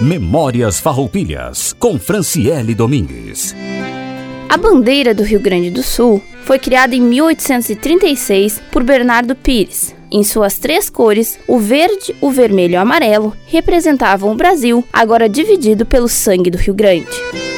Memórias Farroupilhas, com Franciele Domingues. A bandeira do Rio Grande do Sul foi criada em 1836 por Bernardo Pires. Em suas três cores, o verde, o vermelho e o amarelo representavam o Brasil, agora dividido pelo sangue do Rio Grande.